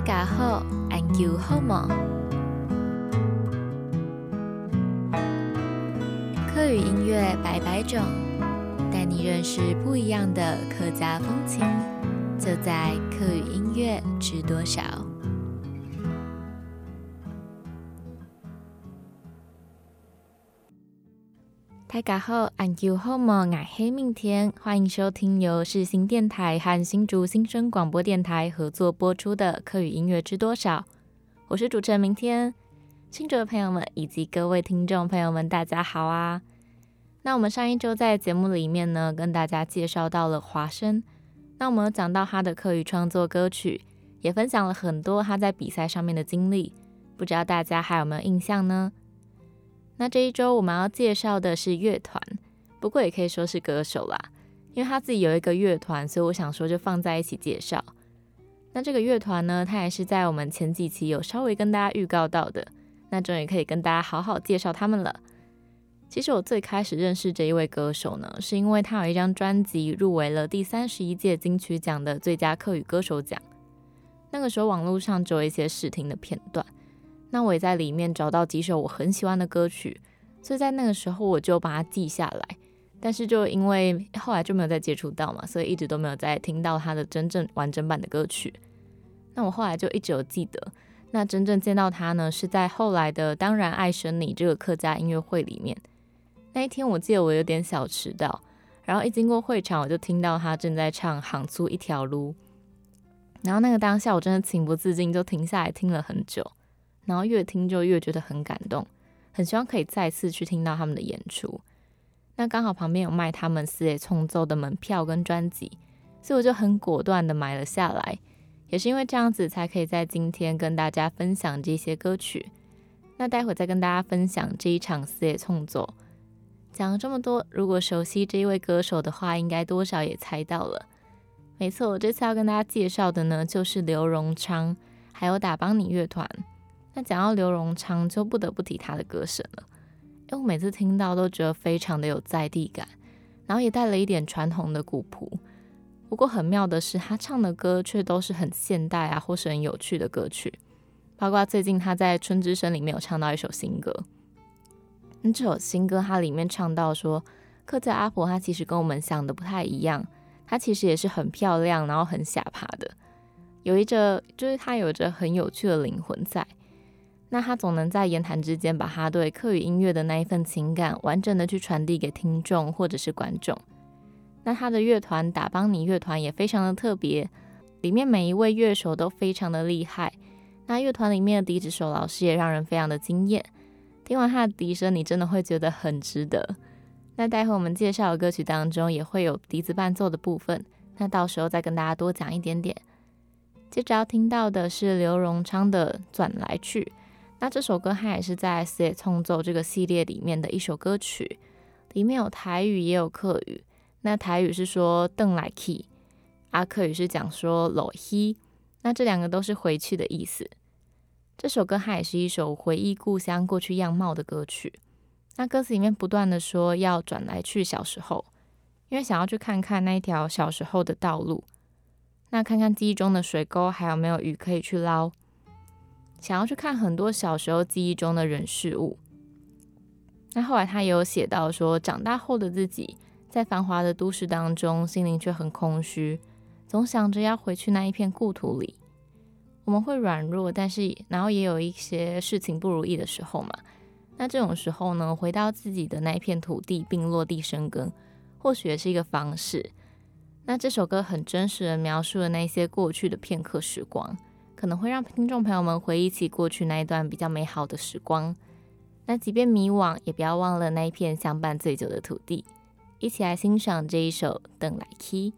大家好，安久好吗？客语音乐百百种，带你认识不一样的客家风情，就在客语音乐知多少。大家好，安久好吗？我黑明天，欢迎收听由世新电台和新竹新生广播电台合作播出的《客语音乐知多少》。我是主持人明天，新竹的朋友们以及各位听众朋友们，大家好啊！那我们上一周在节目里面呢，跟大家介绍到了华生，那我们讲到他的客语创作歌曲，也分享了很多他在比赛上面的经历，不知道大家还有没有印象呢？那这一周我们要介绍的是乐团，不过也可以说是歌手啦，因为他自己有一个乐团，所以我想说就放在一起介绍。那这个乐团呢，它也是在我们前几期有稍微跟大家预告到的，那终于可以跟大家好好介绍他们了。其实我最开始认识这一位歌手呢，是因为他有一张专辑入围了第三十一届金曲奖的最佳客语歌手奖，那个时候网络上只有一些试听的片段。那我也在里面找到几首我很喜欢的歌曲，所以在那个时候我就把它记下来。但是就因为后来就没有再接触到嘛，所以一直都没有再听到他的真正完整版的歌曲。那我后来就一直有记得，那真正见到他呢，是在后来的《当然爱生你》这个客家音乐会里面。那一天我记得我有点小迟到，然后一经过会场，我就听到他正在唱《行出一条路》，然后那个当下我真的情不自禁就停下来听了很久。然后越听就越觉得很感动，很希望可以再次去听到他们的演出。那刚好旁边有卖他们四野冲奏的门票跟专辑，所以我就很果断的买了下来。也是因为这样子，才可以在今天跟大家分享这些歌曲。那待会再跟大家分享这一场四野冲奏。讲了这么多，如果熟悉这一位歌手的话，应该多少也猜到了。没错，我这次要跟大家介绍的呢，就是刘荣昌，还有打邦尼乐团。那讲到刘荣昌，就不得不提他的歌声了，因为我每次听到都觉得非常的有在地感，然后也带了一点传统的古朴。不过很妙的是，他唱的歌却都是很现代啊，或是很有趣的歌曲。包括最近他在《春之声》里面有唱到一首新歌，那这首新歌它里面唱到说，客家阿婆她其实跟我们想的不太一样，她其实也是很漂亮，然后很下爬的，有一着就是她有着很有趣的灵魂在。那他总能在言谈之间，把他对课语音乐的那一份情感，完整的去传递给听众或者是观众。那他的乐团打邦尼乐团也非常的特别，里面每一位乐手都非常的厉害。那乐团里面的笛子手老师也让人非常的惊艳，听完他的笛声，你真的会觉得很值得。那待会我们介绍的歌曲当中也会有笛子伴奏的部分，那到时候再跟大家多讲一点点。接着要听到的是刘荣昌的《转来去》。那这首歌它也是在《四野冲奏》这个系列里面的一首歌曲，里面有台语也有客语。那台语是说“邓来去”，阿客语是讲说“老希”，那这两个都是回去的意思。这首歌它也是一首回忆故乡过去样貌的歌曲。那歌词里面不断的说要转来去小时候，因为想要去看看那一条小时候的道路，那看看记忆中的水沟还有没有鱼可以去捞。想要去看很多小时候记忆中的人事物。那后来他也有写到说，长大后的自己在繁华的都市当中，心灵却很空虚，总想着要回去那一片故土里。我们会软弱，但是然后也有一些事情不如意的时候嘛。那这种时候呢，回到自己的那一片土地并落地生根，或许也是一个方式。那这首歌很真实的描述了那些过去的片刻时光。可能会让听众朋友们回忆起过去那一段比较美好的时光。那即便迷惘，也不要忘了那一片相伴最久的土地。一起来欣赏这一首《等来 key》。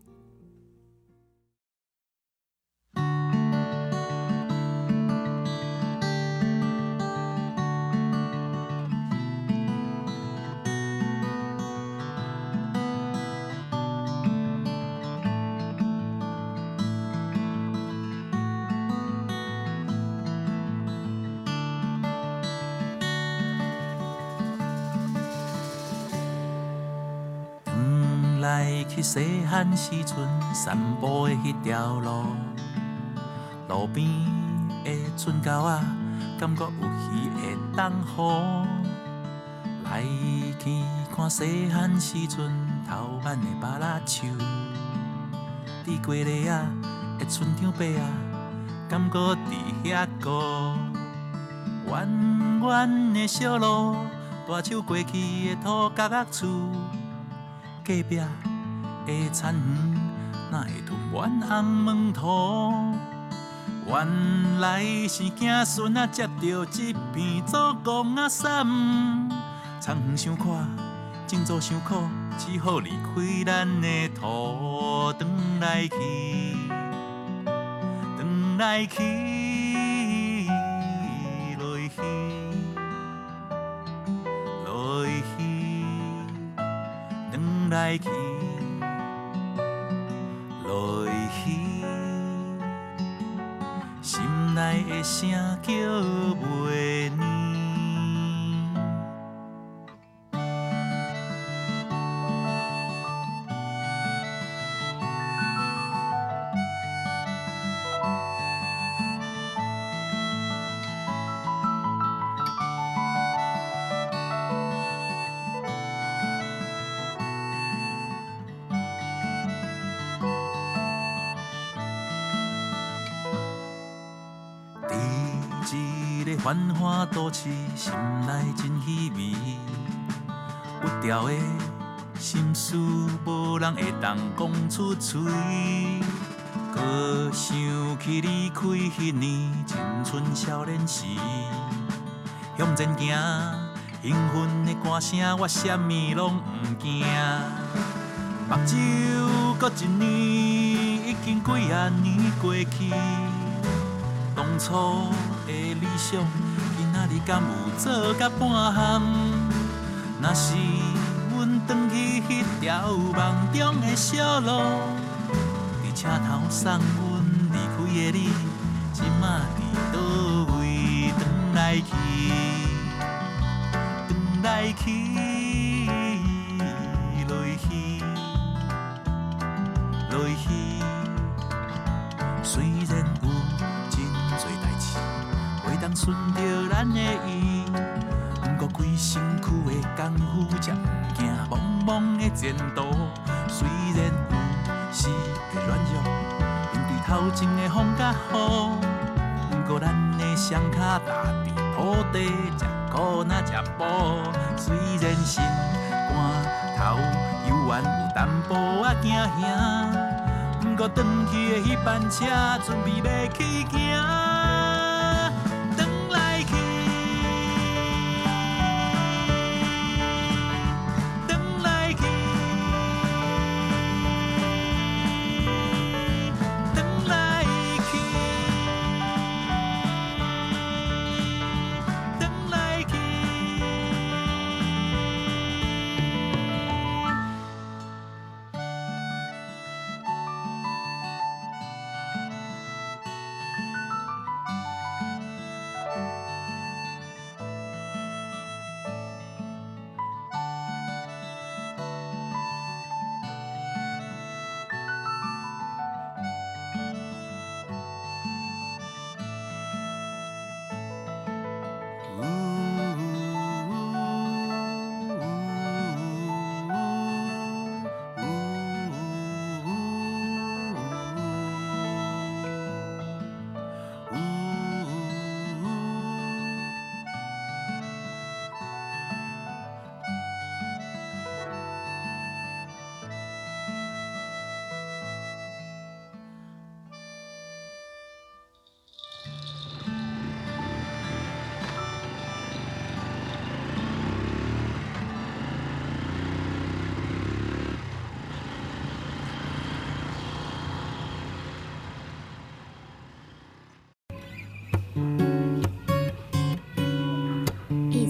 细汉时阵散步的迄条路，路边的船沟仔，感觉有鱼会当好。来去看细汉时阵头挽的芭乐树，伫过日仔的村场边啊，感觉伫遐高。弯弯的小路，大树过去的土角角厝，隔壁的田园哪会囤满红焖土？原来是子孙啊，接到一片祖公啊伞，田远想看，种作伤苦，只好离开咱的土，转来去，转来去，落去，落去，转来去。声叫繁华都市，心内真稀微。有调的心事，无人会当讲出嘴。搁想起离开迄年青春少年时，向前行，兴奋的歌声，我什么拢不惊。目睭搁一年，已经几啊年过去，当初。的理想，今仔日敢有做甲半项？若是阮转去迄条梦中的小路，伫车头送阮离开的你，即马伫倒位？返来去，转来去，功夫，才不惊茫茫的前途。虽然有时会软弱，面对头前的风甲雨，不过咱的双脚踏伫土地，才苦那才补。虽然心肝头犹原有淡薄仔惊吓，不过转去的迄班车，准备要去行。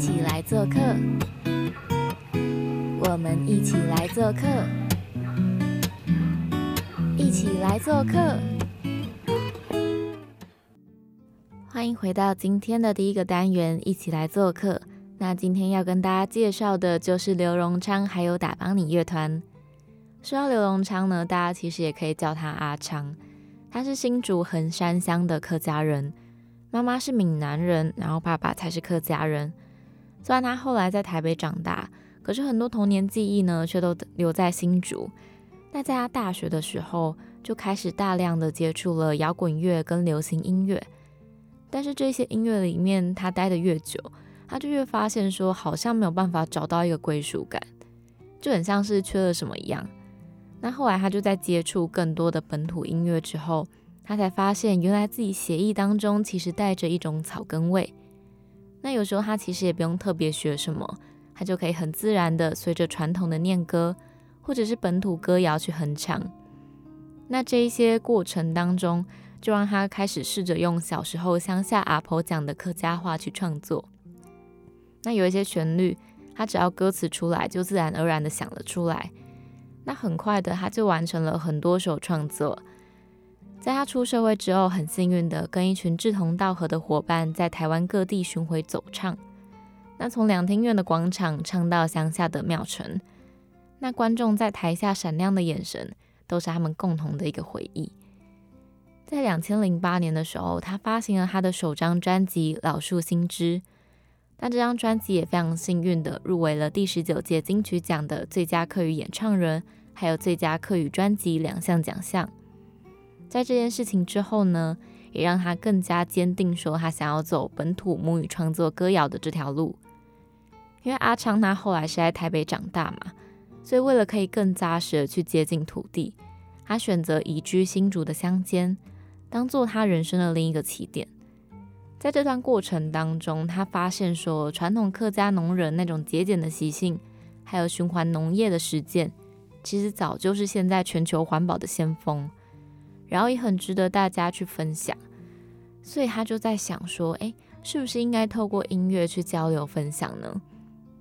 起来做客，我们一起来做客，一起来做客。欢迎回到今天的第一个单元，一起来做客。那今天要跟大家介绍的就是刘荣昌还有打帮你乐团。说到刘荣昌呢，大家其实也可以叫他阿昌，他是新竹横山乡的客家人。妈妈是闽南人，然后爸爸才是客家人。虽然他后来在台北长大，可是很多童年记忆呢，却都留在新竹。那在他大学的时候，就开始大量的接触了摇滚乐跟流行音乐。但是这些音乐里面，他待的越久，他就越发现说，好像没有办法找到一个归属感，就很像是缺了什么一样。那后来他就在接触更多的本土音乐之后。他才发现，原来自己协议当中其实带着一种草根味。那有时候他其实也不用特别学什么，他就可以很自然的随着传统的念歌，或者是本土歌谣去哼唱。那这一些过程当中，就让他开始试着用小时候乡下阿婆讲的客家话去创作。那有一些旋律，他只要歌词出来，就自然而然的想了出来。那很快的，他就完成了很多首创作。在他出社会之后，很幸运的跟一群志同道合的伙伴在台湾各地巡回走唱。那从两厅院的广场唱到乡下的庙城，那观众在台下闪亮的眼神，都是他们共同的一个回忆。在两千零八年的时候，他发行了他的首张专辑《老树新枝》。那这张专辑也非常幸运的入围了第十九届金曲奖的最佳客语演唱人，还有最佳客语专辑两项奖项。在这件事情之后呢，也让他更加坚定说他想要走本土母语创作歌谣的这条路。因为阿昌他后来是在台北长大嘛，所以为了可以更扎实的去接近土地，他选择移居新竹的乡间，当做他人生的另一个起点。在这段过程当中，他发现说传统客家农人那种节俭的习性，还有循环农业的实践，其实早就是现在全球环保的先锋。然后也很值得大家去分享，所以他就在想说，哎，是不是应该透过音乐去交流分享呢？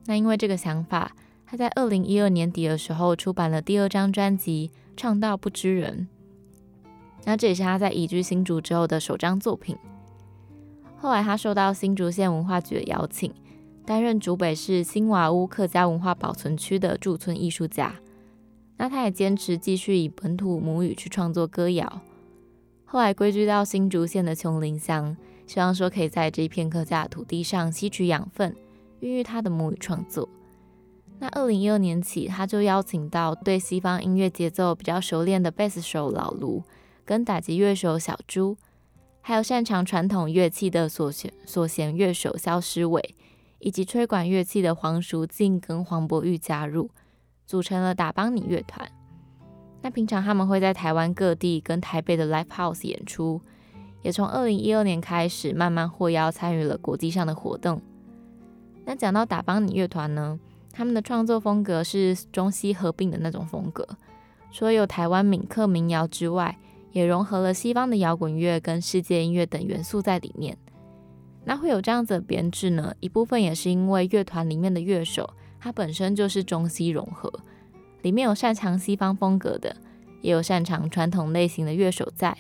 那因为这个想法，他在二零一二年底的时候出版了第二张专辑《唱到不知人》，那这也是他在移居新竹之后的首张作品。后来他受到新竹县文化局的邀请，担任竹北市新瓦屋客家文化保存区的驻村艺术家。那他也坚持继续以本土母语去创作歌谣，后来归居到新竹县的琼林乡，希望说可以在这一片客家土地上吸取养分，孕育他的母语创作。那二零一二年起，他就邀请到对西方音乐节奏比较熟练的贝斯手老卢，跟打击乐手小朱，还有擅长传统乐器的所弦所弦乐手肖诗伟，以及吹管乐器的黄淑静跟黄博玉加入。组成了打邦尼乐团。那平常他们会在台湾各地跟台北的 Live House 演出，也从二零一二年开始慢慢获邀参与了国际上的活动。那讲到打邦尼乐团呢，他们的创作风格是中西合并的那种风格，除了有台湾闽客民谣之外，也融合了西方的摇滚乐跟世界音乐等元素在里面。那会有这样子的编制呢，一部分也是因为乐团里面的乐手。它本身就是中西融合，里面有擅长西方风格的，也有擅长传统类型的乐手在。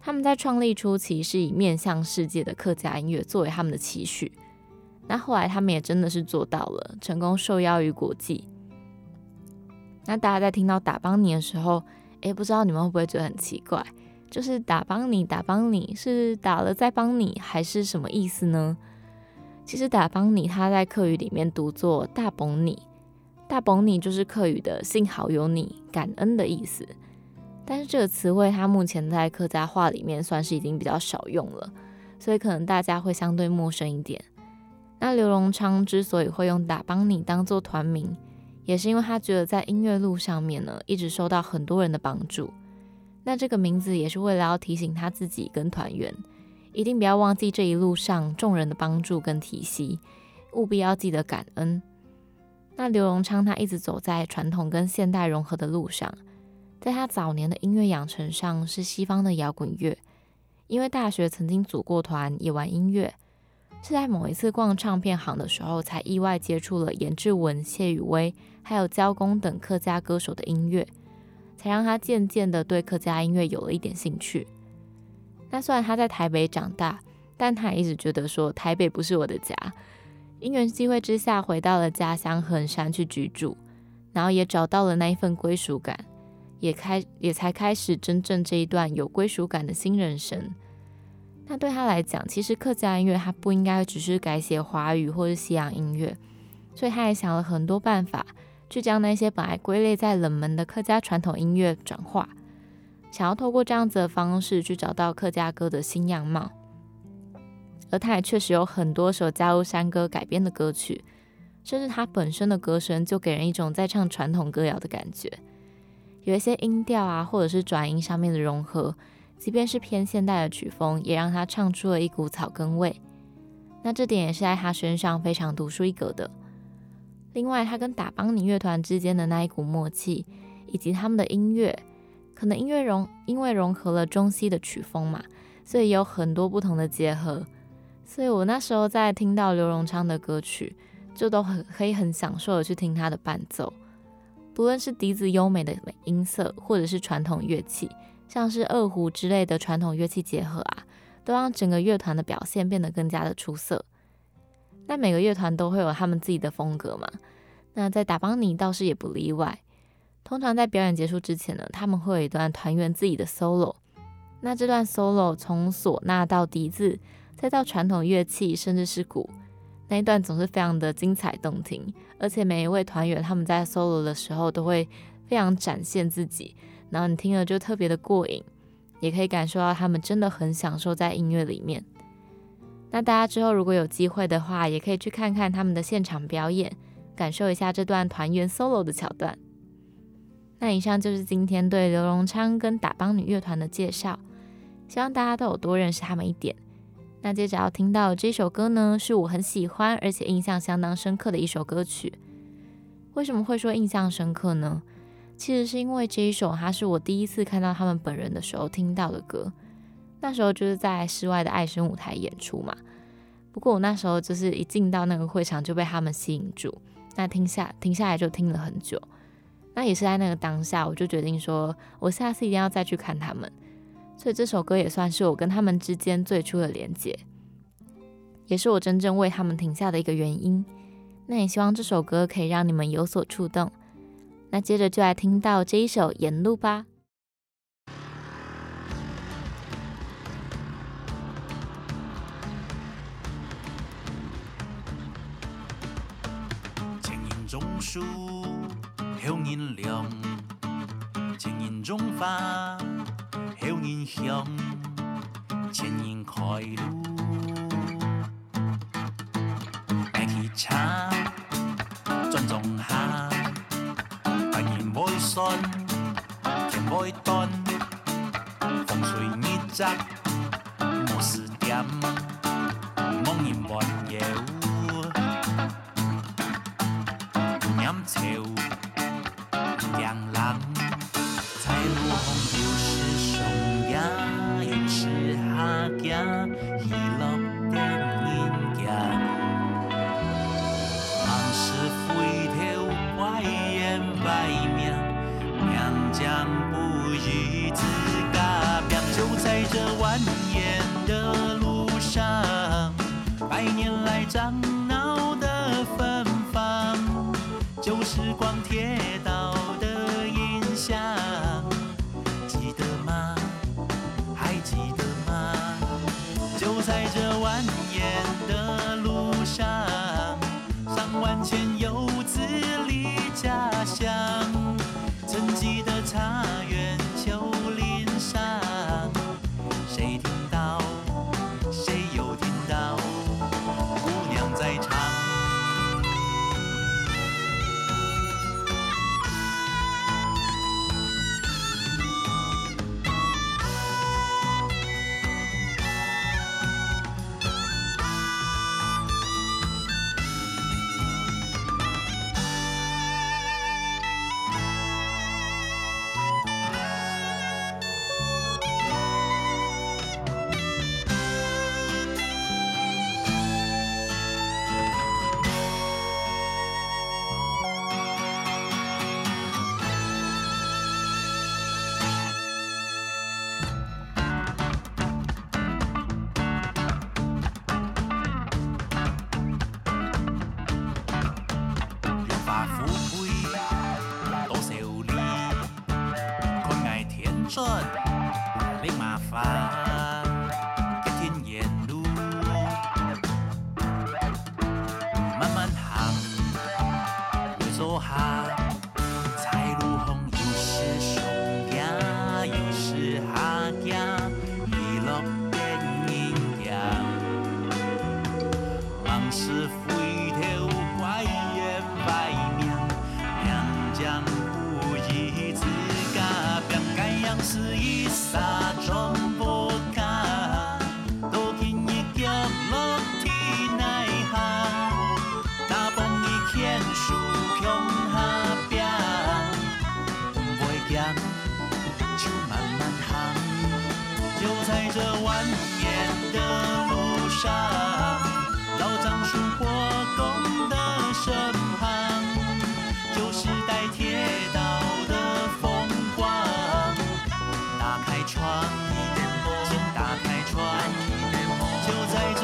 他们在创立初期是以面向世界的客家音乐作为他们的期许，那后来他们也真的是做到了，成功受邀于国际。那大家在听到打邦尼的时候，诶，不知道你们会不会觉得很奇怪？就是打邦尼，打邦尼是打了再帮你，还是什么意思呢？其实打邦尼，他在客语里面读作大崩你，大崩你就是客语的幸好有你，感恩的意思。但是这个词汇它目前在客家话里面算是已经比较少用了，所以可能大家会相对陌生一点。那刘荣昌之所以会用打帮你当做团名，也是因为他觉得在音乐路上面呢，一直受到很多人的帮助。那这个名字也是为了要提醒他自己跟团员。一定不要忘记这一路上众人的帮助跟提携，务必要记得感恩。那刘荣昌他一直走在传统跟现代融合的路上，在他早年的音乐养成上是西方的摇滚乐，因为大学曾经组过团也玩音乐，是在某一次逛唱片行的时候才意外接触了严志文、谢宇威还有焦公等客家歌手的音乐，才让他渐渐的对客家音乐有了一点兴趣。那虽然他在台北长大，但他一直觉得说台北不是我的家。因缘机会之下，回到了家乡横山去居住，然后也找到了那一份归属感，也开也才开始真正这一段有归属感的新人生。那对他来讲，其实客家音乐它不应该只是改写华语或是西洋音乐，所以他也想了很多办法，去将那些本来归类在冷门的客家传统音乐转化，想要透过这样子的方式去找到客家歌的新样貌。而他也确实有很多首加入山歌改编的歌曲，甚至他本身的歌声就给人一种在唱传统歌谣的感觉，有一些音调啊，或者是转音上面的融合。即便是偏现代的曲风，也让他唱出了一股草根味。那这点也是在他身上非常独树一格的。另外，他跟打邦尼乐团之间的那一股默契，以及他们的音乐，可能音乐融因为融合了中西的曲风嘛，所以有很多不同的结合。所以我那时候在听到刘荣昌的歌曲，就都很可以很享受的去听他的伴奏，不论是笛子优美的音色，或者是传统乐器。像是二胡之类的传统乐器结合啊，都让整个乐团的表现变得更加的出色。那每个乐团都会有他们自己的风格嘛，那在打邦尼倒是也不例外。通常在表演结束之前呢，他们会有一段团员自己的 solo。那这段 solo 从唢呐到笛子，再到传统乐器，甚至是鼓，那一段总是非常的精彩动听。而且每一位团员他们在 solo 的时候，都会非常展现自己。然后你听了就特别的过瘾，也可以感受到他们真的很享受在音乐里面。那大家之后如果有机会的话，也可以去看看他们的现场表演，感受一下这段团员 solo 的桥段。那以上就是今天对刘荣昌跟打帮女乐团的介绍，希望大家都有多认识他们一点。那接着要听到这首歌呢，是我很喜欢而且印象相当深刻的一首歌曲。为什么会说印象深刻呢？其实是因为这一首，它是我第一次看到他们本人的时候听到的歌。那时候就是在室外的爱声舞台演出嘛。不过我那时候就是一进到那个会场就被他们吸引住，那听下停下来就听了很久。那也是在那个当下，我就决定说，我下次一定要再去看他们。所以这首歌也算是我跟他们之间最初的连接，也是我真正为他们停下的一个原因。那也希望这首歌可以让你们有所触动。那接着就来听到这一首《沿路》吧。后人凉；青云中花，后人香。千人开路，爱去唱。天未断，风吹日杂，莫思点，梦萦万叶，念潮，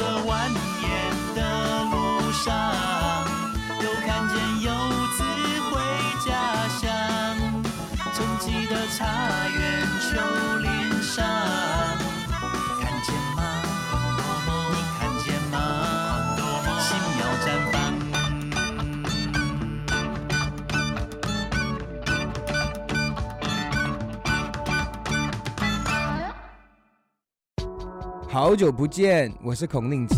这蜿蜒的路上，又看见好久不见，我是孔令奇，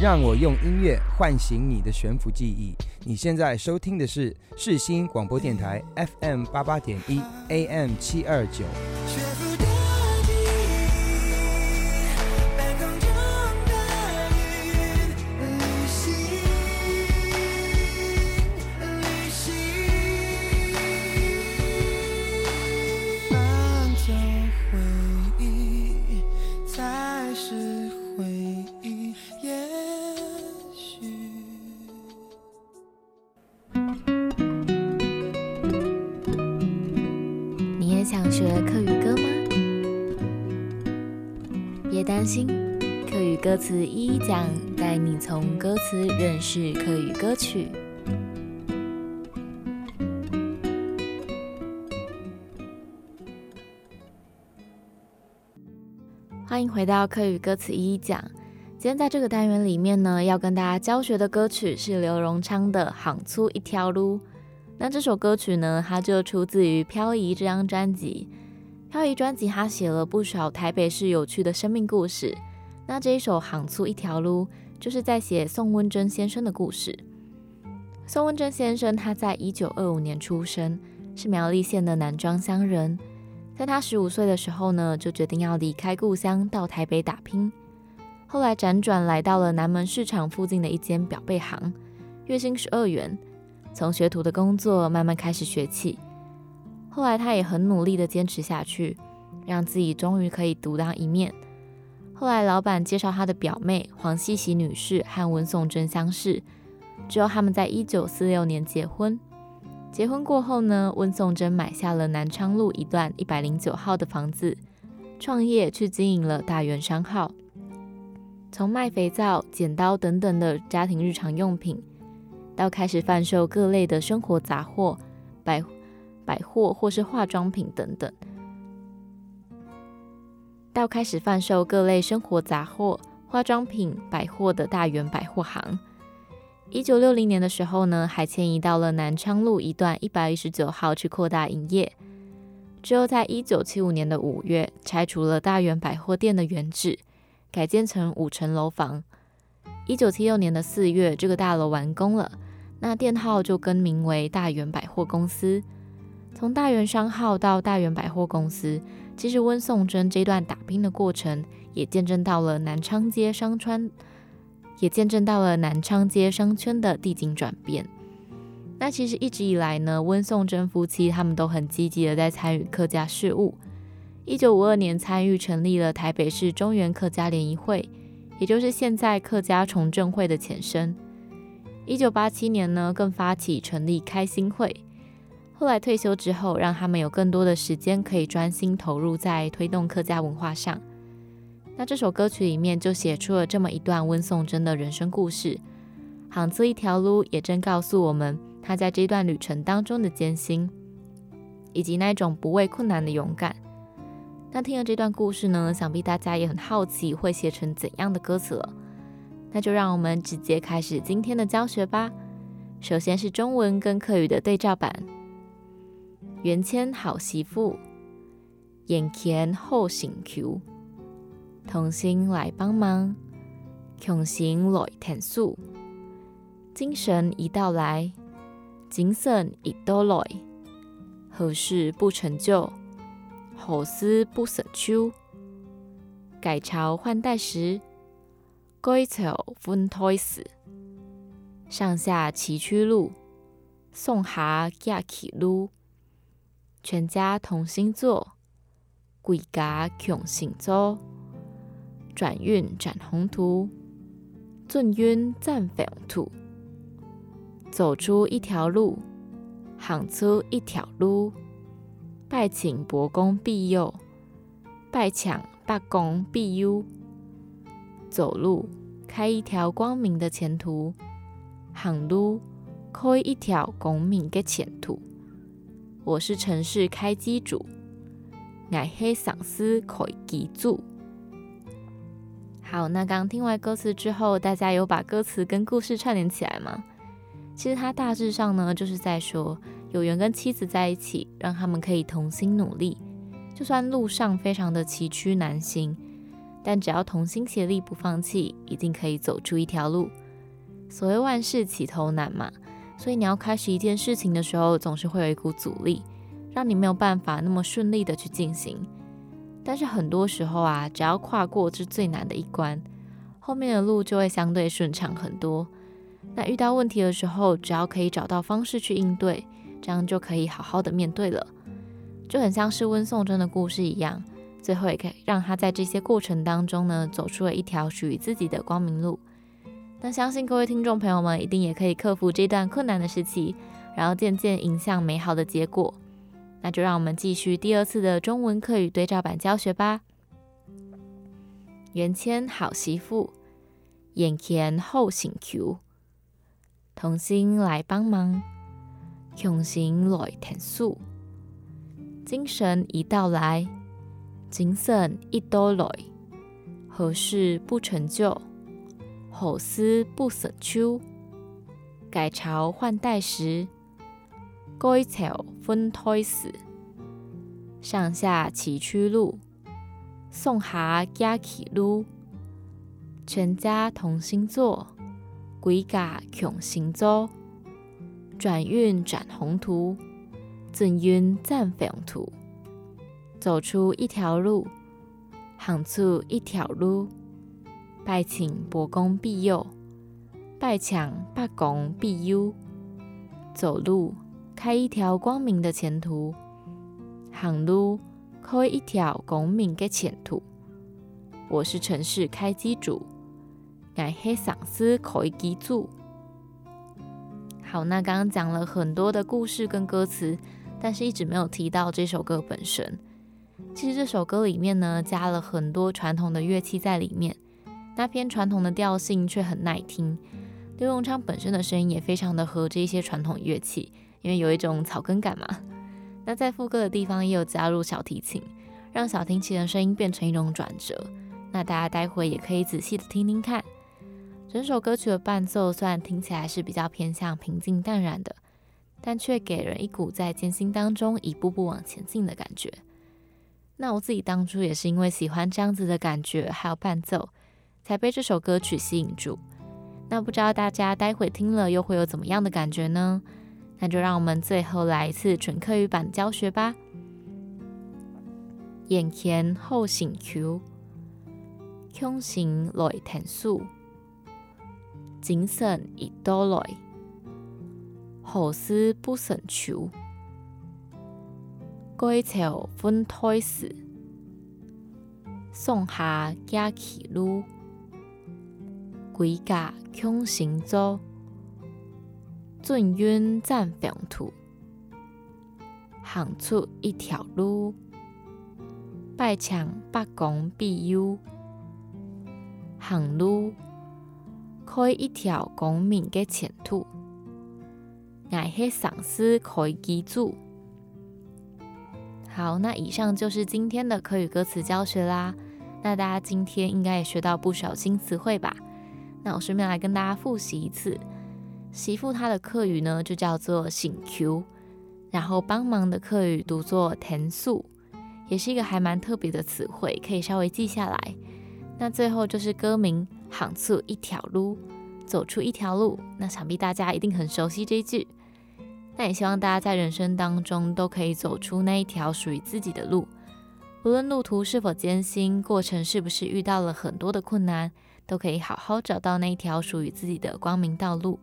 让我用音乐唤醒你的悬浮记忆。你现在收听的是世新广播电台 FM 八八点一 AM 七二九。歌词一一讲，带你从歌词认识课语歌曲。欢迎回到课语歌词一一讲。今天在这个单元里面呢，要跟大家教学的歌曲是刘荣昌的《行出一条路》。那这首歌曲呢，它就出自于《漂移》这张专辑。《漂移》专辑他写了不少台北市有趣的生命故事。那这一首《行出一条路》就是在写宋温珍先生的故事。宋温珍先生他在一九二五年出生，是苗栗县的南庄乡人。在他十五岁的时候呢，就决定要离开故乡到台北打拼。后来辗转来到了南门市场附近的一间表背行，月薪十二元。从学徒的工作慢慢开始学起，后来他也很努力的坚持下去，让自己终于可以独当一面。后来老板介绍他的表妹黄希喜女士和温颂珍相识，之后他们在一九四六年结婚。结婚过后呢，温颂珍买下了南昌路一段一百零九号的房子，创业去经营了大元商号，从卖肥皂、剪刀等等的家庭日常用品。到开始贩售各类的生活杂货、百百货或是化妆品等等，到开始贩售各类生活杂货、化妆品、百货的大元百货行。一九六零年的时候呢，还迁移到了南昌路一段一百一十九号去扩大营业。之后，在一九七五年的五月，拆除了大元百货店的原址，改建成五层楼房。一九七六年的四月，这个大楼完工了。那店号就更名为大元百货公司。从大元商号到大元百货公司，其实温颂珍这段打拼的过程，也见证到了南昌街商圈，也见证到了南昌街商圈的地景转变。那其实一直以来呢，温颂珍夫妻他们都很积极的在参与客家事务。一九五二年参与成立了台北市中原客家联谊会，也就是现在客家重振会的前身。一九八七年呢，更发起成立开心会。后来退休之后，让他们有更多的时间可以专心投入在推动客家文化上。那这首歌曲里面就写出了这么一段温颂珍的人生故事。行出一条路，也正告诉我们他在这段旅程当中的艰辛，以及那种不畏困难的勇敢。那听了这段故事呢，想必大家也很好奇会写成怎样的歌词了。那就让我们直接开始今天的教学吧。首先是中文跟客语的对照版。原签好媳妇，眼前后醒求，同心来帮忙，穷行来填数。精神一到来，精神一到来，何事不成就？好思不省秋。改朝换代时，归草分胎死。上下崎岖路，送下架起路。全家同心做，贵家穷行舟。转运展宏图，尊运赞飞土。走出一条路，行出一条路。拜请伯公庇佑，拜抢八公庇佑。走路开一条光明的前途，行路开一条光明的前途。我是城市开机主，爱黑嗓司开机主。好，那刚听完歌词之后，大家有把歌词跟故事串联起来吗？其实它大致上呢，就是在说有缘跟妻子在一起，让他们可以同心努力，就算路上非常的崎岖难行，但只要同心协力不放弃，一定可以走出一条路。所谓万事起头难嘛，所以你要开始一件事情的时候，总是会有一股阻力，让你没有办法那么顺利的去进行。但是很多时候啊，只要跨过这最难的一关，后面的路就会相对顺畅很多。那遇到问题的时候，只要可以找到方式去应对，这样就可以好好的面对了。就很像是温颂珍的故事一样，最后也可以让他在这些过程当中呢，走出了一条属于自己的光明路。那相信各位听众朋友们一定也可以克服这段困难的时期，然后渐渐迎向美好的结果。那就让我们继续第二次的中文课语对照版教学吧。元谦好媳妇，眼前后醒求。同心来帮忙，用心来填数。精神一到来，精神一到来，何事不成就？好思不舍秋。改朝换代时，改朝分胎时。上下崎岖路，送蛤架起路。全家同心作。鬼家穷行舟，转运展宏图，尊运赞飞图。走出一条路，行出一条路。拜请伯公庇佑，拜抢八公庇佑。走路开一条光明的前途，行路开一条光明的前途。我是城市开机主。改黑嗓子可以记住。好，那刚刚讲了很多的故事跟歌词，但是一直没有提到这首歌本身。其实这首歌里面呢，加了很多传统的乐器在里面，那偏传统的调性却很耐听。刘永昌本身的声音也非常的合这一些传统乐器，因为有一种草根感嘛。那在副歌的地方也有加入小提琴，让小提琴的声音变成一种转折。那大家待会也可以仔细的听听看。整首歌曲的伴奏虽然听起来是比较偏向平静淡然的，但却给人一股在艰辛当中一步步往前进的感觉。那我自己当初也是因为喜欢这样子的感觉，还有伴奏，才被这首歌曲吸引住。那不知道大家待会听了又会有怎么样的感觉呢？那就让我们最后来一次纯课语版教学吧。眼前后醒求，胸行来填数。精神已到来，何事不胜求。归巢分胎时，送下架起路，归家穷行舟，尊运赞飞途，行出一条路，拜强八公必有，行路。开一条光明的前途，爱黑嗓子可以记住。好，那以上就是今天的口语歌词教学啦。那大家今天应该也学到不少新词汇吧？那我顺便来跟大家复习一次，媳妇她的课语呢就叫做醒 Q，然后帮忙的课语读作甜素，也是一个还蛮特别的词汇，可以稍微记下来。那最后就是歌名《行素一条路》，走出一条路。那想必大家一定很熟悉这句，那也希望大家在人生当中都可以走出那一条属于自己的路，无论路途是否艰辛，过程是不是遇到了很多的困难。都可以好好找到那一条属于自己的光明道路。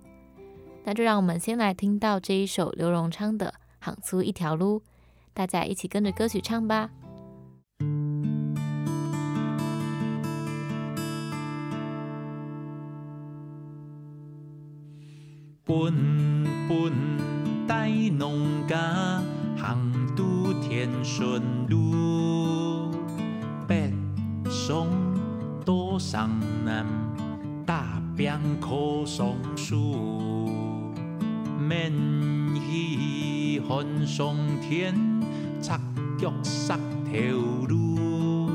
那就让我们先来听到这一首刘荣昌的《行出一条路》，大家一起跟着歌曲唱吧。本本带农家行都天顺路，北上。上南打拼靠松树，免去寒霜天，擦脚擦头路。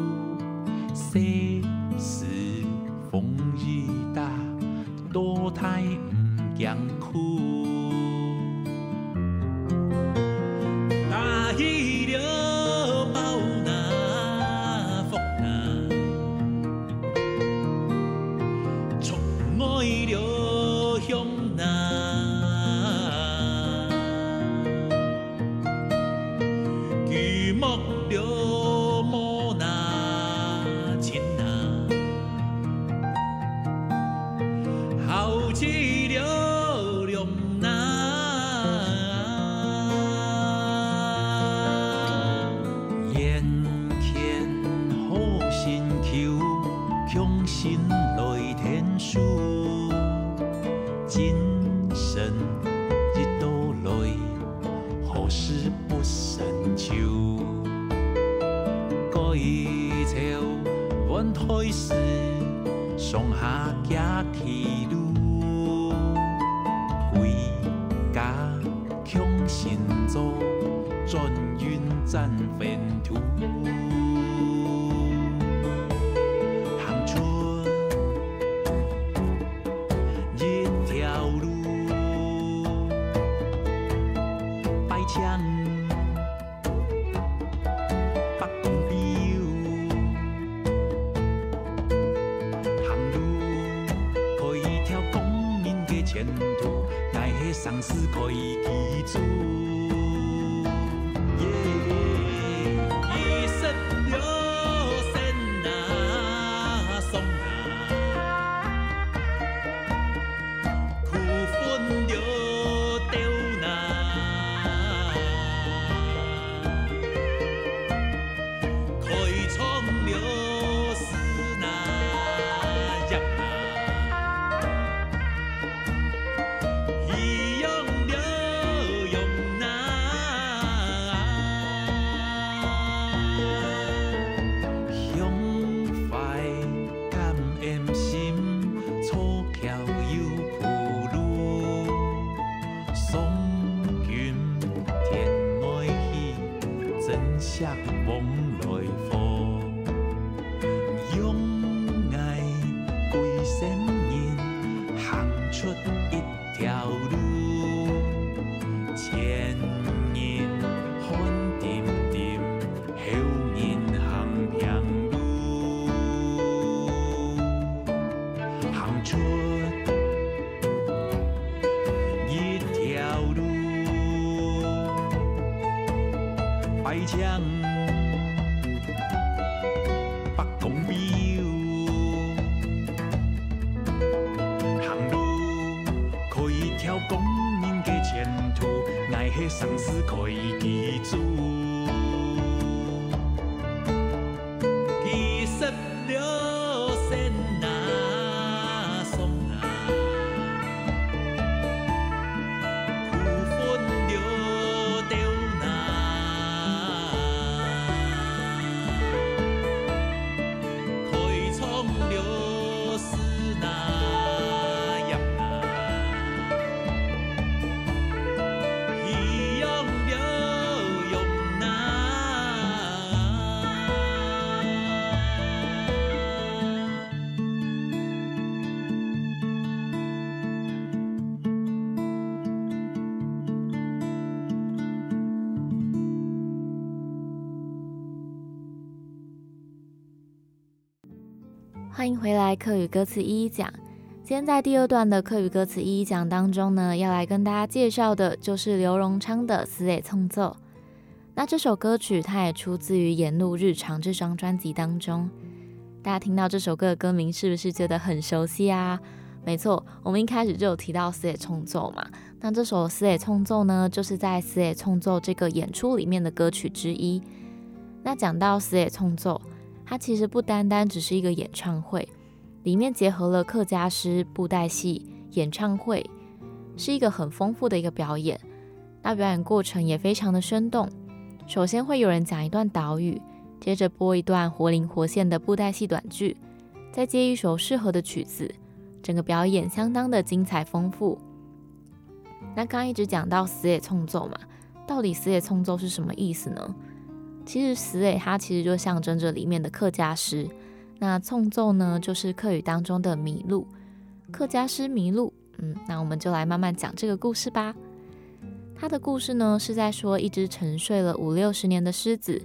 回来课语歌词一一讲。今天在第二段的课语歌词一一讲当中呢，要来跟大家介绍的就是刘荣昌的《死也冲奏》。那这首歌曲它也出自于《沿路日常》这张专辑当中。大家听到这首歌的歌名，是不是觉得很熟悉啊？没错，我们一开始就有提到《死也冲奏》嘛。那这首《死也冲奏》呢，就是在《死也冲奏》这个演出里面的歌曲之一。那讲到《死也冲奏》。它其实不单单只是一个演唱会。里面结合了客家诗、布袋戏、演唱会，是一个很丰富的一个表演。那表演过程也非常的生动。首先会有人讲一段岛屿，接着播一段活灵活现的布袋戏短剧，再接一首适合的曲子，整个表演相当的精彩丰富。那刚一直讲到死也冲奏嘛，到底死也冲奏是什么意思呢？其实死也它其实就象征着里面的客家诗。那冲奏呢，就是客语当中的迷路，客家诗迷路。嗯，那我们就来慢慢讲这个故事吧。他的故事呢，是在说一只沉睡了五六十年的狮子，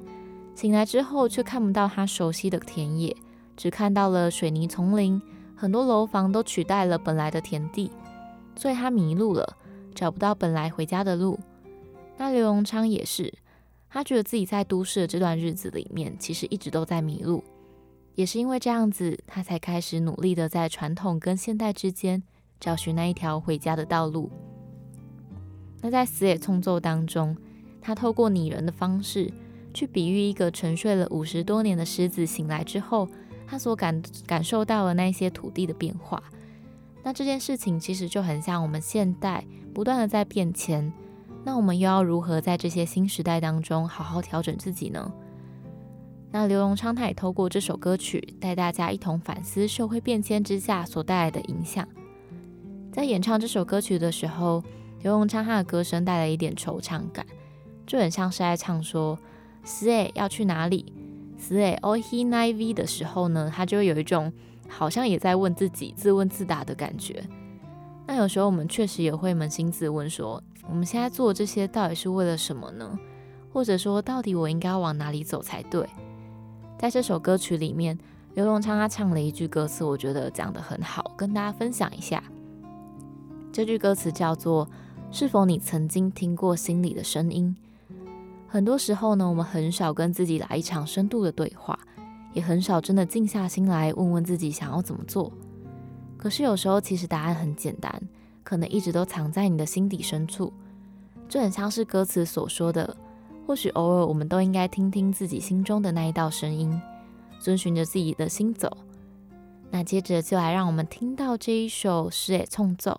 醒来之后却看不到它熟悉的田野，只看到了水泥丛林，很多楼房都取代了本来的田地，所以他迷路了，找不到本来回家的路。那刘荣昌也是，他觉得自己在都市的这段日子里面，其实一直都在迷路。也是因为这样子，他才开始努力的在传统跟现代之间找寻那一条回家的道路。那在死也冲奏当中，他透过拟人的方式去比喻一个沉睡了五十多年的狮子醒来之后，他所感感受到的那些土地的变化。那这件事情其实就很像我们现代不断的在变迁，那我们又要如何在这些新时代当中好好调整自己呢？那刘荣昌他也透过这首歌曲带大家一同反思社会变迁之下所带来的影响。在演唱这首歌曲的时候，刘荣昌他的歌声带来一点惆怅感，就很像是在唱说“死诶要去哪里，死诶 all he n i v 的时候呢，他就会有一种好像也在问自己自问自答的感觉。那有时候我们确实也会扪心自问说，我们现在做这些到底是为了什么呢？或者说，到底我应该往哪里走才对？在这首歌曲里面，刘荣昌他唱了一句歌词，我觉得讲得很好，跟大家分享一下。这句歌词叫做“是否你曾经听过心里的声音？”很多时候呢，我们很少跟自己来一场深度的对话，也很少真的静下心来问问自己想要怎么做。可是有时候，其实答案很简单，可能一直都藏在你的心底深处。就很像是歌词所说的。或许偶尔，我们都应该听听自己心中的那一道声音，遵循着自己的心走。那接着就来让我们听到这一首《诗也冲奏》，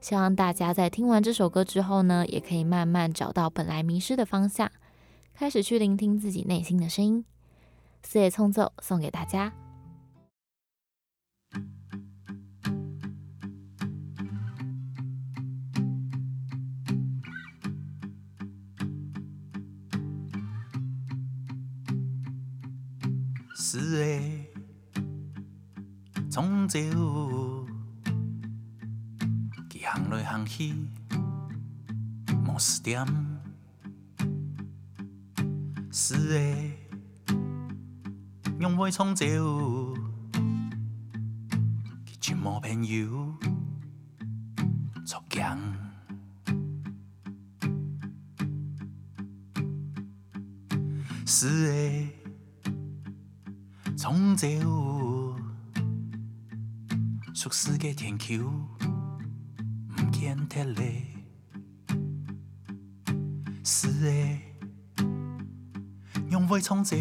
希望大家在听完这首歌之后呢，也可以慢慢找到本来迷失的方向，开始去聆听自己内心的声音。《四野冲奏》送给大家。死的冲奏，去行来行去，无四点。死的用尾冲奏，去寻无朋友，作强。死的。冲奏，属世界天球，唔见铁嘞。是的，用尾冲奏，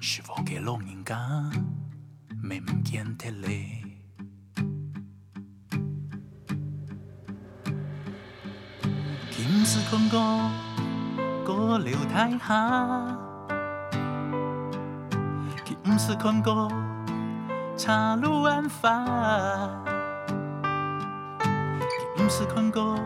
是否给老人家，没唔见铁嘞。今时困过，过了太下。是看过茶路晚发，不是看过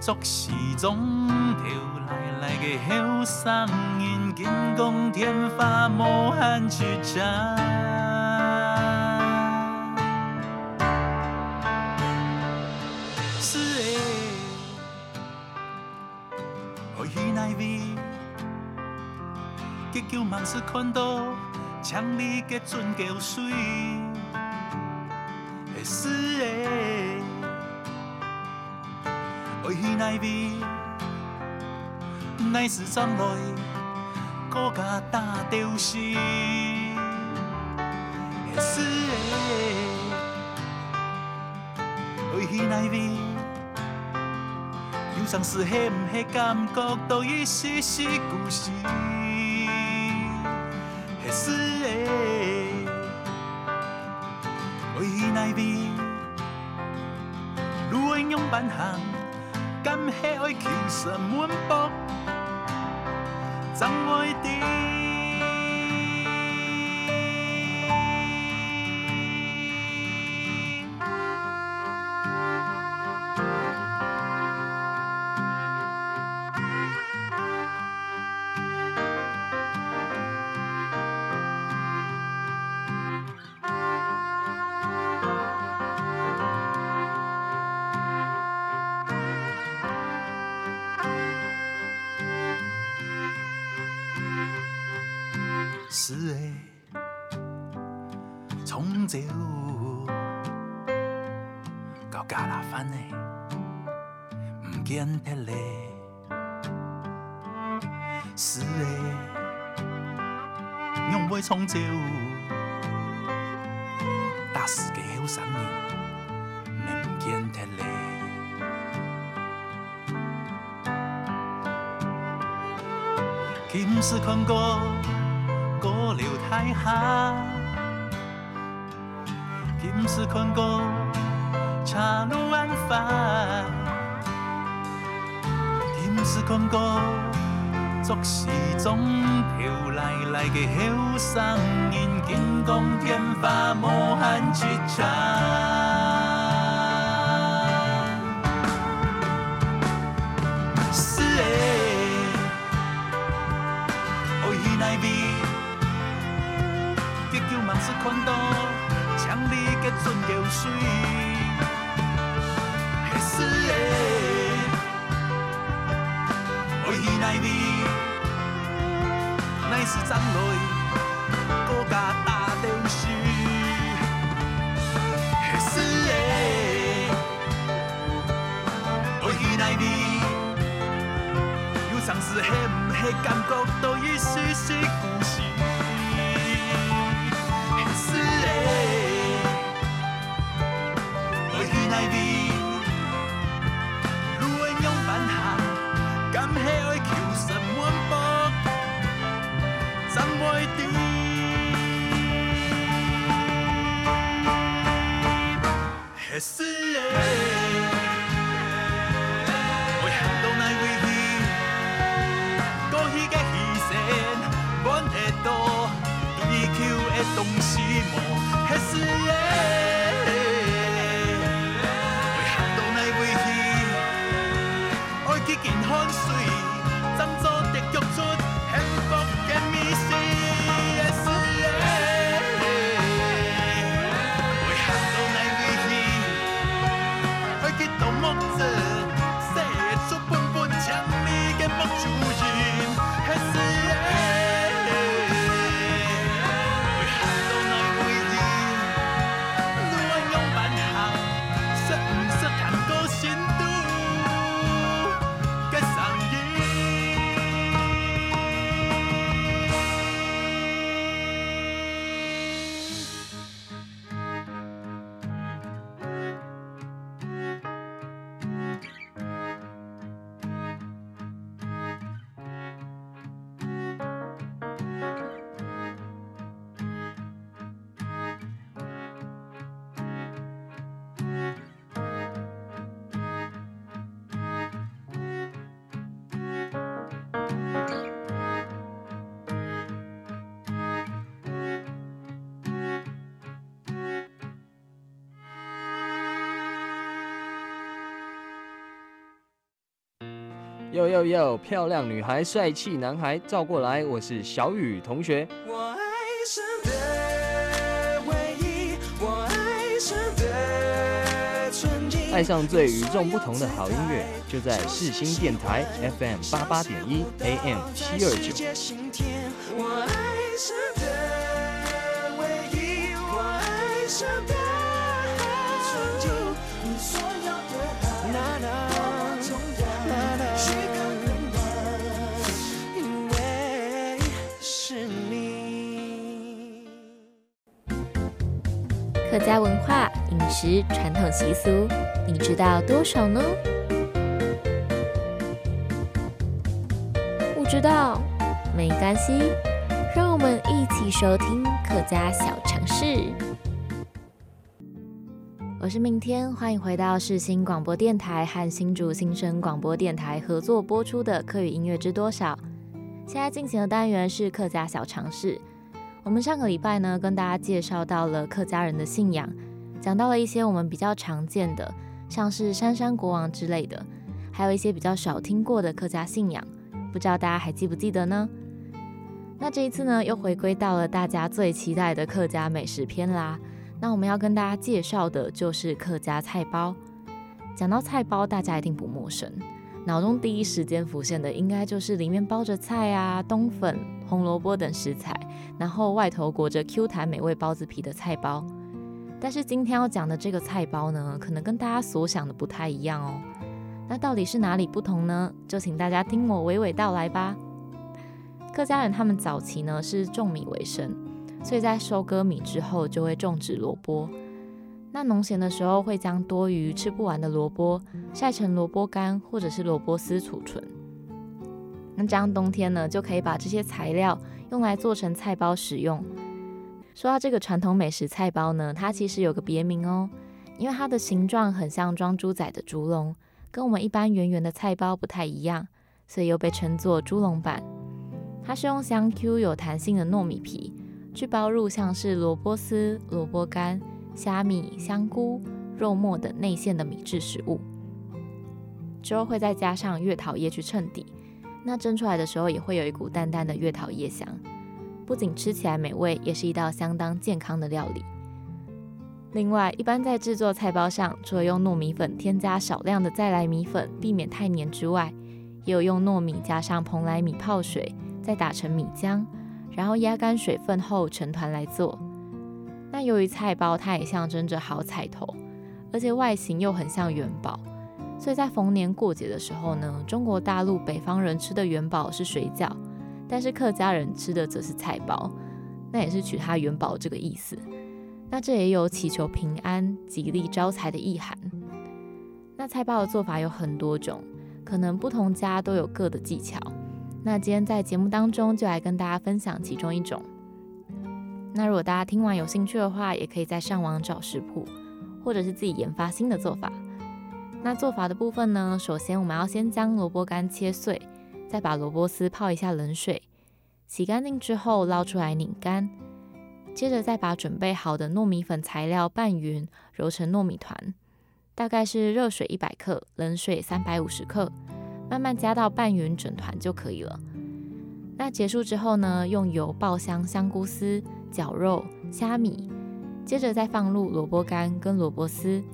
作时钟跳来来的后声音，金光天发无限曲折。是的，我与那位结局，满是看到。强力的。船桥水，会死的，为奈，是装落，搁甲打着死，会死的，为彼奈味。忧伤是迄毋迄感觉，都已是是故事。会死的，为伊奈味，如何用万行，敢迄爱求神满腹，怎会知？看过。过了太下，今时看过茶路晚饭，今时看过作时钟飘来来嘅后生人，金光天发无限之长。力的准流水，会死的，为伊奈味，乃是长泪，搁加打着死，会死的，为伊奈味，忧伤是迄毋迄感觉，都已丝丝故事。怎会知？会死的，为行到奈为伊，过迄个牺牲，阮会多追求的东西无，会死的。去见哟哟哟！漂亮女孩，帅气男孩，照过来！我是小雨同学。我爱上的唯一，我爱上的，爱上最与众不同的好音乐，就在四星电台 FM 八八点一 AM 七二九。家文化、饮食、传统习俗，你知道多少呢？不知道没关系，让我们一起收听客家小常识。我是明天，欢迎回到世新广播电台和新竹新生广播电台合作播出的《客语音乐知多少》。现在进行的单元是客家小常识。我们上个礼拜呢，跟大家介绍到了客家人的信仰，讲到了一些我们比较常见的，像是山山国王之类的，还有一些比较少听过的客家信仰，不知道大家还记不记得呢？那这一次呢，又回归到了大家最期待的客家美食篇啦。那我们要跟大家介绍的就是客家菜包。讲到菜包，大家一定不陌生，脑中第一时间浮现的应该就是里面包着菜啊、冬粉、红萝卜等食材。然后外头裹着 Q 弹美味包子皮的菜包，但是今天要讲的这个菜包呢，可能跟大家所想的不太一样哦。那到底是哪里不同呢？就请大家听我娓娓道来吧。客家人他们早期呢是种米为生，所以在收割米之后就会种植萝卜。那农闲的时候会将多余吃不完的萝卜晒成萝卜干或者是萝卜丝储存。那这样冬天呢就可以把这些材料。用来做成菜包使用。说到这个传统美食菜包呢，它其实有个别名哦，因为它的形状很像装猪仔的猪笼，跟我们一般圆圆的菜包不太一样，所以又被称作猪笼版。它是用香 Q 有弹性的糯米皮去包入像是萝卜丝、萝卜干、虾米、香菇、肉末等内馅的米制食物，之后会再加上月桃叶去衬底。那蒸出来的时候也会有一股淡淡的月桃叶香，不仅吃起来美味，也是一道相当健康的料理。另外，一般在制作菜包上，除了用糯米粉添加少量的再来米粉，避免太黏之外，也有用糯米加上蓬莱米泡水，再打成米浆，然后压干水分后成团来做。那由于菜包它也象征着好彩头，而且外形又很像元宝。所以在逢年过节的时候呢，中国大陆北方人吃的元宝是水饺，但是客家人吃的则是菜包，那也是取它元宝这个意思。那这也有祈求平安、吉利、招财的意涵。那菜包的做法有很多种，可能不同家都有各的技巧。那今天在节目当中就来跟大家分享其中一种。那如果大家听完有兴趣的话，也可以在上网找食谱，或者是自己研发新的做法。那做法的部分呢？首先我们要先将萝卜干切碎，再把萝卜丝泡一下冷水，洗干净之后捞出来拧干，接着再把准备好的糯米粉材料拌匀，揉成糯米团，大概是热水一百克，冷水三百五十克，慢慢加到拌匀整团就可以了。那结束之后呢？用油爆香香菇丝、绞肉、虾米，接着再放入萝卜干跟萝卜丝。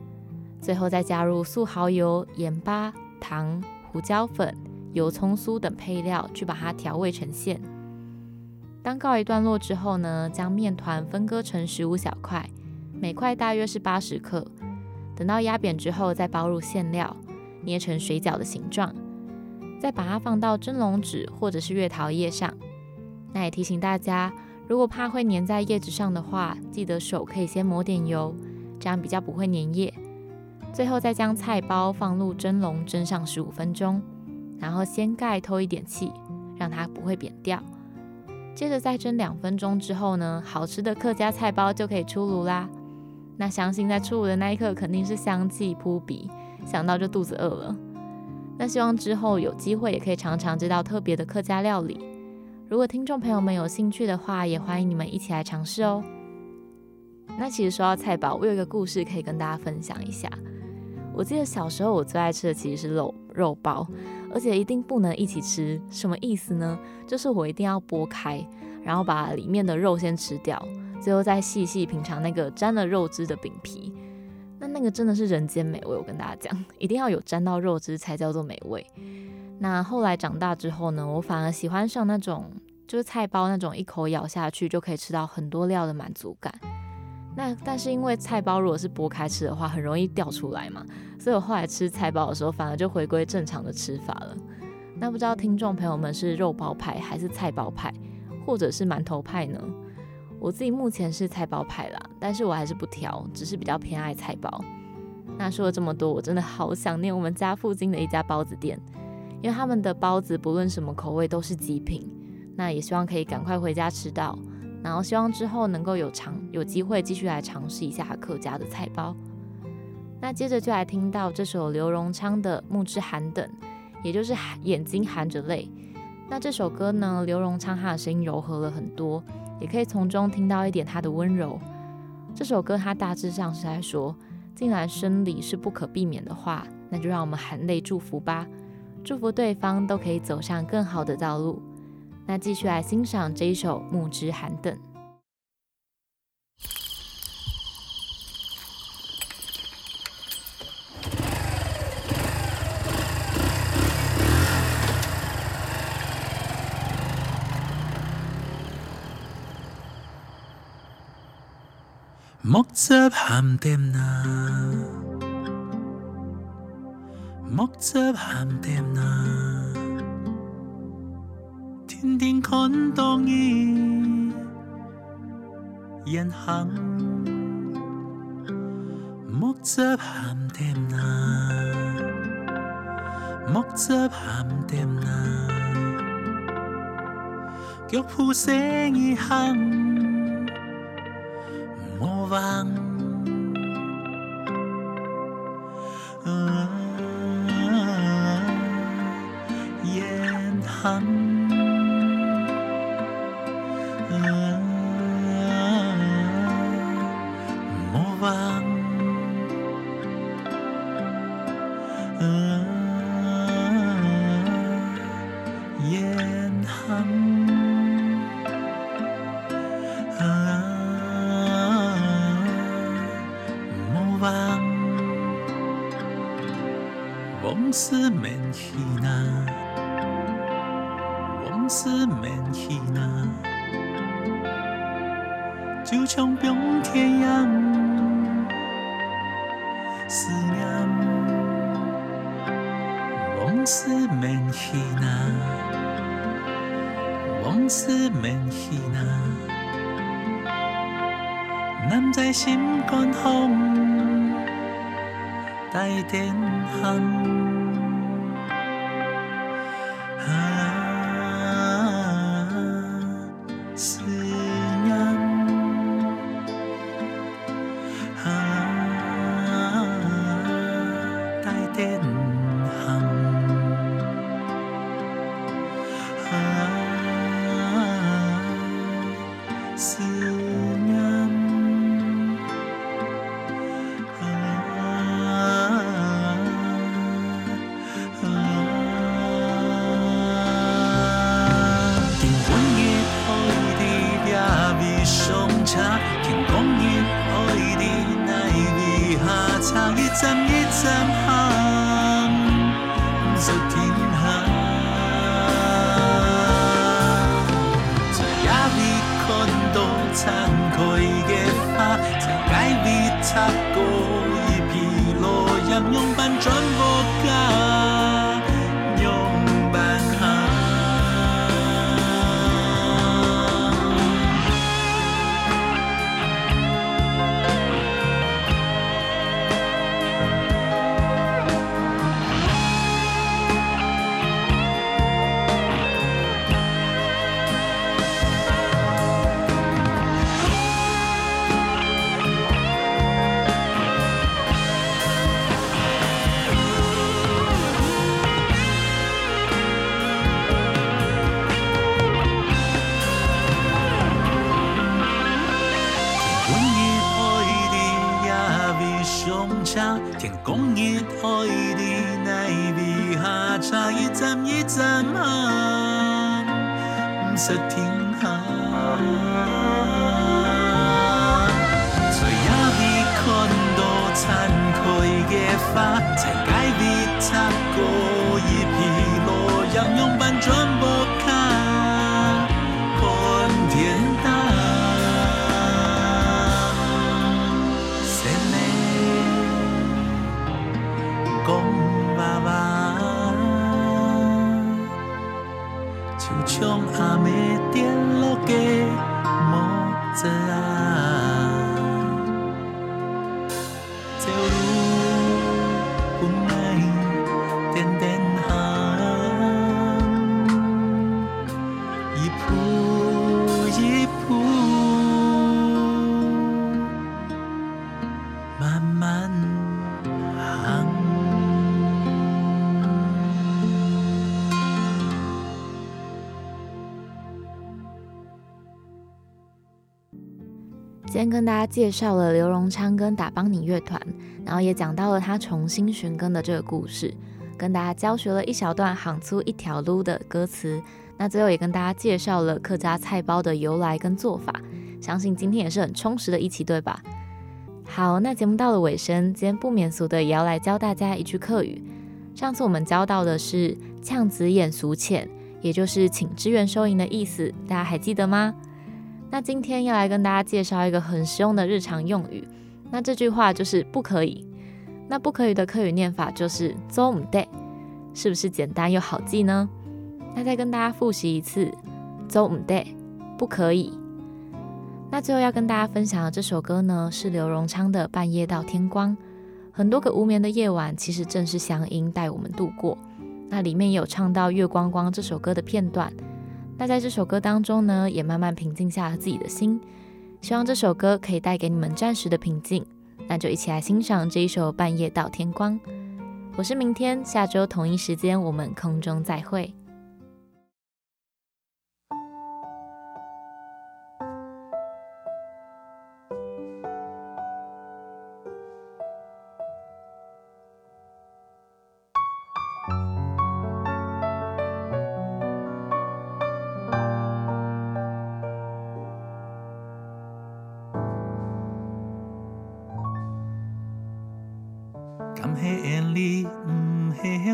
最后再加入素蚝油、盐巴、糖、胡椒粉、油葱酥等配料，去把它调味成馅。当告一段落之后呢，将面团分割成十五小块，每块大约是八十克。等到压扁之后，再包入馅料，捏成水饺的形状，再把它放到蒸笼纸或者是月桃叶上。那也提醒大家，如果怕会粘在叶子上的话，记得手可以先抹点油，这样比较不会粘叶。最后再将菜包放入蒸笼蒸上十五分钟，然后掀盖透一点气，让它不会扁掉。接着再蒸两分钟之后呢，好吃的客家菜包就可以出炉啦。那相信在出炉的那一刻肯定是香气扑鼻，想到就肚子饿了。那希望之后有机会也可以尝尝这道特别的客家料理。如果听众朋友们有兴趣的话，也欢迎你们一起来尝试哦。那其实说到菜包，我有一个故事可以跟大家分享一下。我记得小时候我最爱吃的其实是肉肉包，而且一定不能一起吃。什么意思呢？就是我一定要剥开，然后把里面的肉先吃掉，最后再细细品尝那个沾了肉汁的饼皮。那那个真的是人间美味。我跟大家讲，一定要有沾到肉汁才叫做美味。那后来长大之后呢，我反而喜欢上那种就是菜包那种一口咬下去就可以吃到很多料的满足感。那但是因为菜包如果是剥开吃的话，很容易掉出来嘛，所以我后来吃菜包的时候，反而就回归正常的吃法了。那不知道听众朋友们是肉包派还是菜包派，或者是馒头派呢？我自己目前是菜包派啦，但是我还是不挑，只是比较偏爱菜包。那说了这么多，我真的好想念我们家附近的一家包子店，因为他们的包子不论什么口味都是极品。那也希望可以赶快回家吃到，然后希望之后能够有尝有机会继续来尝试一下客家的菜包。那接着就来听到这首刘荣昌的《目之含等》，也就是眼睛含着泪。那这首歌呢，刘荣昌他的声音柔和了很多，也可以从中听到一点他的温柔。这首歌它大致上是在说，既然生离是不可避免的话，那就让我们含泪祝福吧，祝福对方都可以走上更好的道路。那继续来欣赏这一首《木之寒等》。木汁含甜呐，木汁含甜呐，天天看到你眼含，木汁含甜呐，木汁含甜呐，脚步声一行。莫忘，眼站一站行，不停下。在也未看到殘開嘅花，才該未擦過今天跟大家介绍了刘荣昌跟打邦尼乐团，然后也讲到了他重新寻根的这个故事，跟大家教学了一小段“行出一条路”的歌词。那最后也跟大家介绍了客家菜包的由来跟做法，相信今天也是很充实的一期，对吧？好，那节目到了尾声，今天不免俗的也要来教大家一句客语。上次我们教到的是“呛子眼俗浅”，也就是请支援收银的意思，大家还记得吗？那今天要来跟大家介绍一个很实用的日常用语，那这句话就是不可以。那不可以的课语念法就是“做唔得”，是不是简单又好记呢？那再跟大家复习一次，“做唔得”，不可以。那最后要跟大家分享的这首歌呢，是刘荣昌的《半夜到天光》。很多个无眠的夜晚，其实正是祥音带我们度过。那里面有唱到《月光光》这首歌的片段。那在这首歌当中呢，也慢慢平静下了自己的心。希望这首歌可以带给你们暂时的平静。那就一起来欣赏这一首《半夜到天光》。我是明天下周同一时间我们空中再会。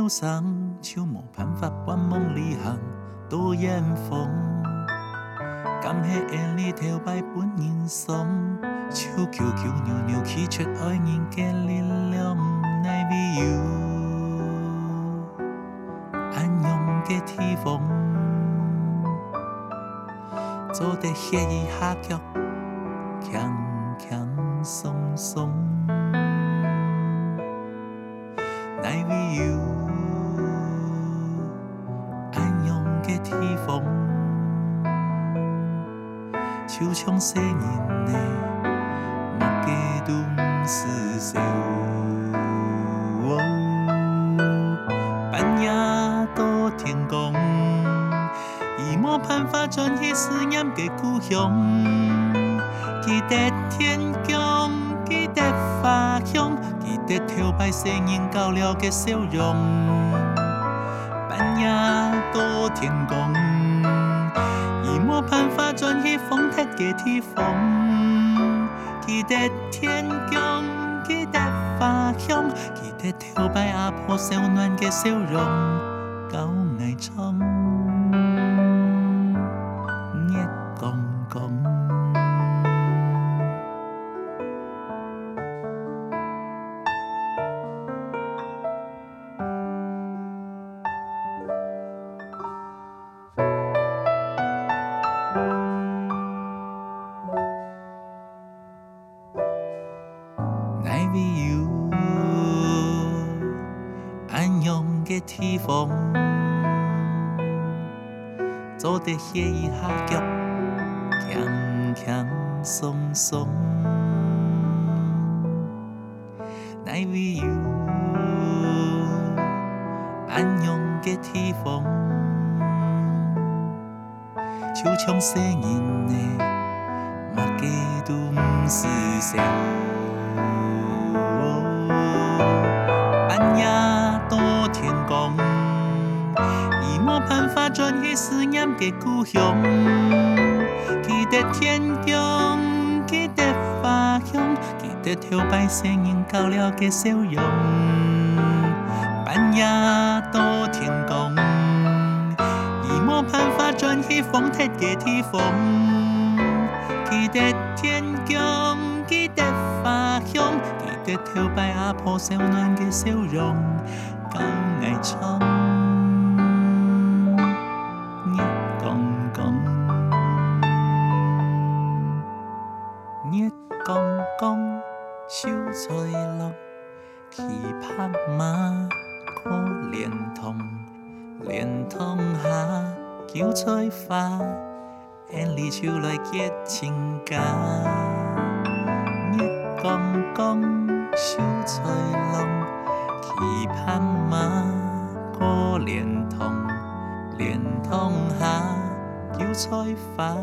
上就无办法半梦里行多远方。感谢眼里头摆本人送，手球球扭扭起出爱人嘅力量。奈为有安用嘅地方，做得协议下脚，强强松松。就像细人的目家都不是笑，半夜到天光，已没办法转去思念的故乡。记得天光，记得花香，记得头摆细人交了的笑容。得天光，记得花香，记得跳摆阿婆小暖的笑容，够爱唱。的歇一下脚，轻轻松松。奈为有安样嘅地方，就像细人的马家都不是笑。思念的故乡，记得天光，记得花香，记得头摆声音交了的笑容。半夜到天光，已没办法转去风特的地方，记得天光，记得花香，记得头摆阿婆笑暖的笑容，手来结情感。月光光，秀彩龙，期盼马过莲塘，莲塘下，叫彩花，